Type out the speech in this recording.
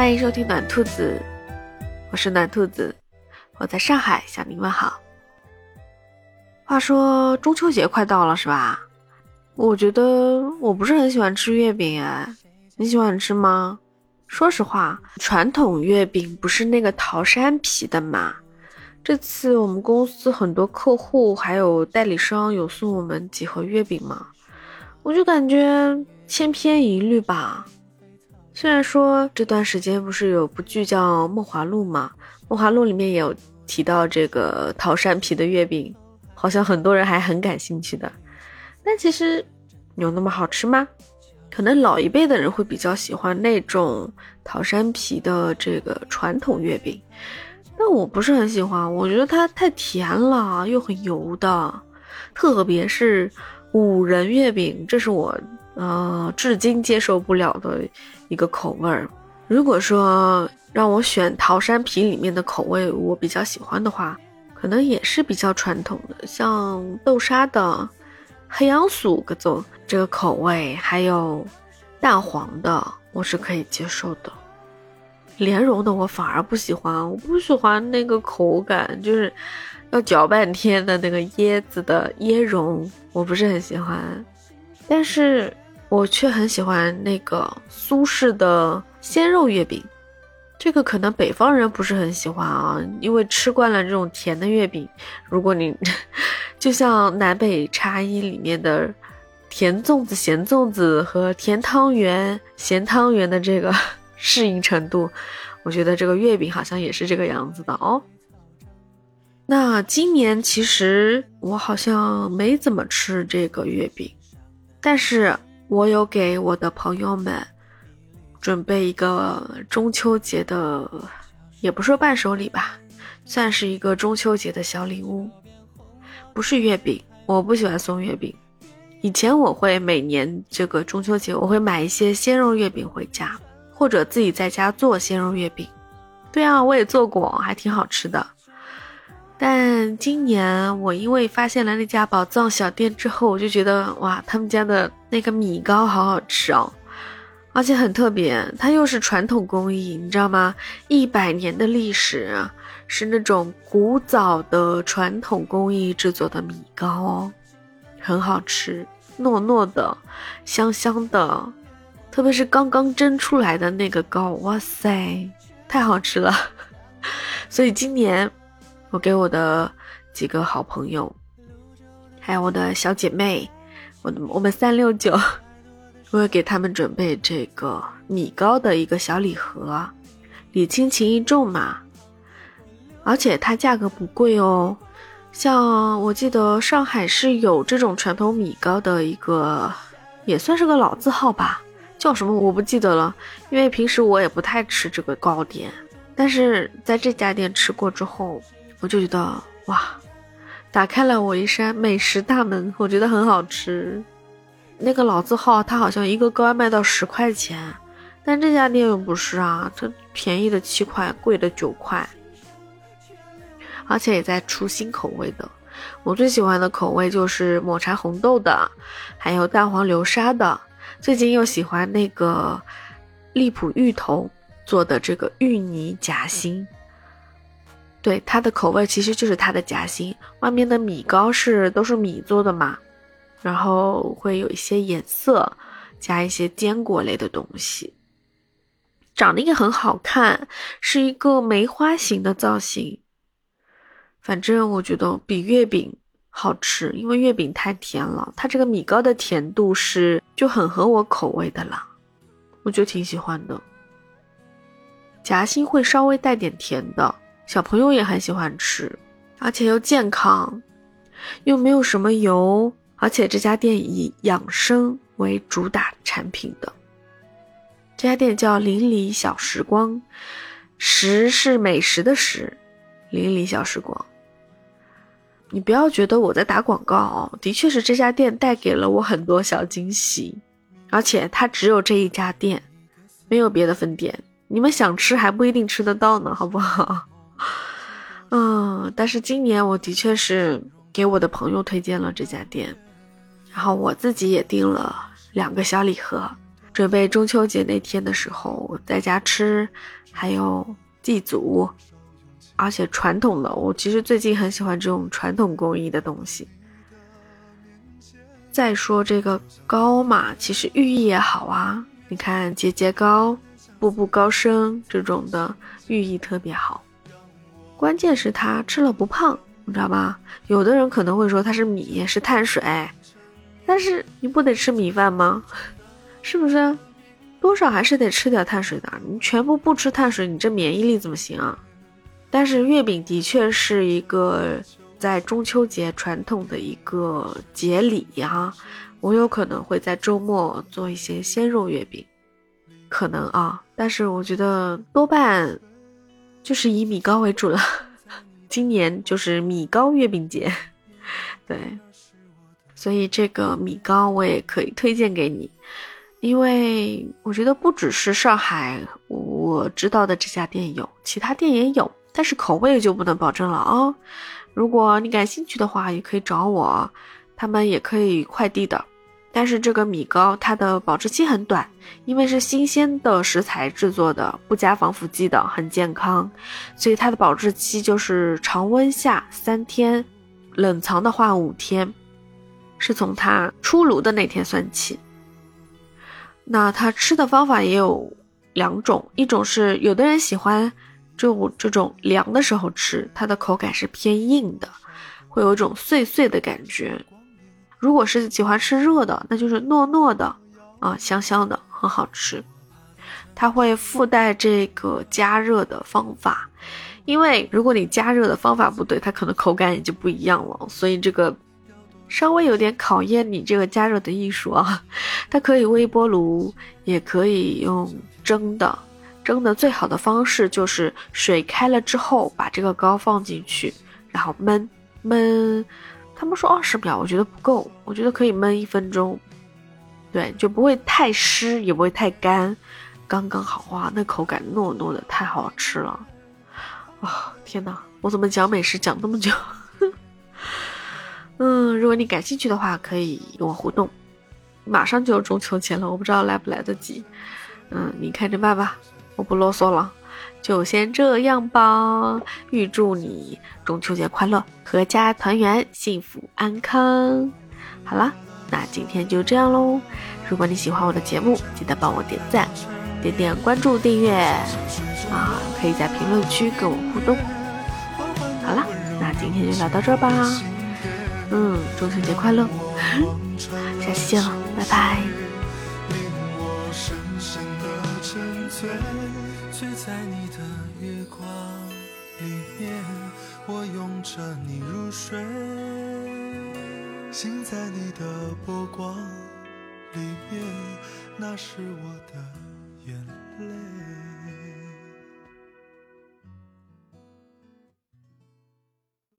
欢迎收听暖兔子，我是暖兔子，我在上海向您问好。话说中秋节快到了是吧？我觉得我不是很喜欢吃月饼哎，你喜欢吃吗？说实话，传统月饼不是那个桃山皮的吗？这次我们公司很多客户还有代理商有送我们几盒月饼嘛，我就感觉千篇一律吧。虽然说这段时间不是有部剧叫《梦华录》嘛，《梦华录》里面也有提到这个桃山皮的月饼，好像很多人还很感兴趣的。但其实有那么好吃吗？可能老一辈的人会比较喜欢那种桃山皮的这个传统月饼。但我不是很喜欢，我觉得它太甜了，又很油的，特别是五仁月饼，这是我呃至今接受不了的一个口味儿。如果说让我选桃山皮里面的口味，我比较喜欢的话，可能也是比较传统的，像豆沙的、黑杨酥各种这个口味，还有蛋黄的，我是可以接受的。莲蓉的我反而不喜欢，我不喜欢那个口感，就是要嚼半天的那个椰子的椰蓉，我不是很喜欢。但是我却很喜欢那个苏式的鲜肉月饼，这个可能北方人不是很喜欢啊，因为吃惯了这种甜的月饼。如果你 就像南北差异里面的甜粽子、咸粽子和甜汤圆、咸汤圆的这个。适应程度，我觉得这个月饼好像也是这个样子的哦。那今年其实我好像没怎么吃这个月饼，但是我有给我的朋友们准备一个中秋节的，也不说伴手礼吧，算是一个中秋节的小礼物，不是月饼，我不喜欢送月饼。以前我会每年这个中秋节，我会买一些鲜肉月饼回家。或者自己在家做鲜肉月饼，对啊，我也做过，还挺好吃的。但今年我因为发现了那家宝藏小店之后，我就觉得哇，他们家的那个米糕好好吃哦，而且很特别，它又是传统工艺，你知道吗？一百年的历史，是那种古早的传统工艺制作的米糕哦，很好吃，糯糯的，香香的。特别是刚刚蒸出来的那个糕，哇塞，太好吃了！所以今年我给我的几个好朋友，还有我的小姐妹，我的我们三六九，我会给他们准备这个米糕的一个小礼盒，礼轻情意重嘛。而且它价格不贵哦，像我记得上海是有这种传统米糕的一个，也算是个老字号吧。叫什么我不记得了，因为平时我也不太吃这个糕点，但是在这家店吃过之后，我就觉得哇，打开了我一扇美食大门，我觉得很好吃。那个老字号它好像一个糕要卖到十块钱，但这家店又不是啊，它便宜的七块，贵的九块，而且也在出新口味的。我最喜欢的口味就是抹茶红豆的，还有蛋黄流沙的。最近又喜欢那个荔浦芋头做的这个芋泥夹心，对它的口味其实就是它的夹心，外面的米糕是都是米做的嘛，然后会有一些颜色，加一些坚果类的东西，长得也很好看，是一个梅花形的造型，反正我觉得比月饼。好吃，因为月饼太甜了，它这个米糕的甜度是就很合我口味的啦，我就挺喜欢的。夹心会稍微带点甜的，小朋友也很喜欢吃，而且又健康，又没有什么油，而且这家店以养生为主打产品的。这家店叫邻里小时光，食是美食的食，邻里小时光。你不要觉得我在打广告哦，的确是这家店带给了我很多小惊喜，而且它只有这一家店，没有别的分店。你们想吃还不一定吃得到呢，好不好？嗯，但是今年我的确是给我的朋友推荐了这家店，然后我自己也订了两个小礼盒，准备中秋节那天的时候在家吃，还有祭祖，而且传统的，我其实最近很喜欢这种传统工艺的东西。再说这个糕嘛，其实寓意也好啊，你看节节高，步步高升这种的寓意特别好。关键是它吃了不胖，你知道吧？有的人可能会说它是米，是碳水，但是你不得吃米饭吗？是不是？多少还是得吃点碳水的。你全部不吃碳水，你这免疫力怎么行啊？但是月饼的确是一个在中秋节传统的一个节礼啊。我有可能会在周末做一些鲜肉月饼，可能啊。但是我觉得多半就是以米糕为主了。今年就是米糕月饼节，对，所以这个米糕我也可以推荐给你。因为我觉得不只是上海我知道的这家店有，其他店也有，但是口味就不能保证了啊。如果你感兴趣的话，也可以找我，他们也可以快递的。但是这个米糕它的保质期很短，因为是新鲜的食材制作的，不加防腐剂的，很健康，所以它的保质期就是常温下三天，冷藏的话五天，是从它出炉的那天算起。那它吃的方法也有两种，一种是有的人喜欢就这种凉的时候吃，它的口感是偏硬的，会有一种碎碎的感觉。如果是喜欢吃热的，那就是糯糯的啊，香香的，很好吃。它会附带这个加热的方法，因为如果你加热的方法不对，它可能口感也就不一样了。所以这个。稍微有点考验你这个加热的艺术啊，它可以微波炉，也可以用蒸的。蒸的最好的方式就是水开了之后，把这个糕放进去，然后焖焖。他们说二十秒，我觉得不够，我觉得可以焖一分钟。对，就不会太湿，也不会太干，刚刚好哇！那口感糯糯的，太好吃了啊！天哪，我怎么讲美食讲那么久？嗯，如果你感兴趣的话，可以跟我互动。马上就中秋节了，我不知道来不来得及。嗯，你看着办吧，我不啰嗦了，就先这样吧。预祝你中秋节快乐，阖家团圆，幸福安康。好了，那今天就这样喽。如果你喜欢我的节目，记得帮我点赞、点点关注、订阅啊，可以在评论区跟我互动。好了，那今天就聊到这儿吧。嗯，中秋节快乐！下期见了，拜拜。醉醉在你的月光里面，我拥着你入睡，醒在你的波光里面，那是我的眼泪。